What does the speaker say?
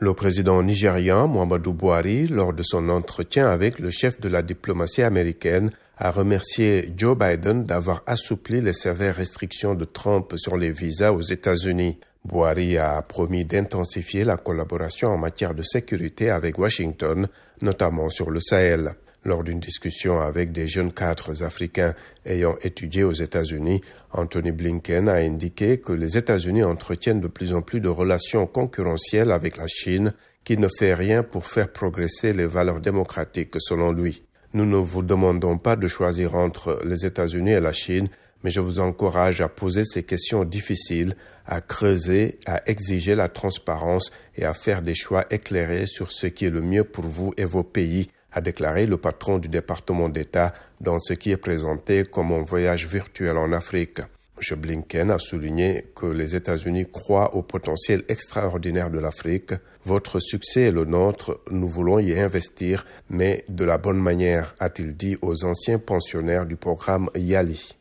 Le président nigérian Muhammadu Buhari, lors de son entretien avec le chef de la diplomatie américaine, a remercié Joe Biden d'avoir assoupli les sévères restrictions de Trump sur les visas aux États-Unis. Buhari a promis d'intensifier la collaboration en matière de sécurité avec Washington, notamment sur le Sahel. Lors d'une discussion avec des jeunes cadres africains ayant étudié aux États-Unis, Anthony Blinken a indiqué que les États-Unis entretiennent de plus en plus de relations concurrentielles avec la Chine qui ne fait rien pour faire progresser les valeurs démocratiques selon lui. Nous ne vous demandons pas de choisir entre les États-Unis et la Chine, mais je vous encourage à poser ces questions difficiles, à creuser, à exiger la transparence et à faire des choix éclairés sur ce qui est le mieux pour vous et vos pays a déclaré le patron du département d'État dans ce qui est présenté comme un voyage virtuel en Afrique. M. Blinken a souligné que les États-Unis croient au potentiel extraordinaire de l'Afrique. Votre succès est le nôtre, nous voulons y investir, mais de la bonne manière, a-t-il dit aux anciens pensionnaires du programme YALI.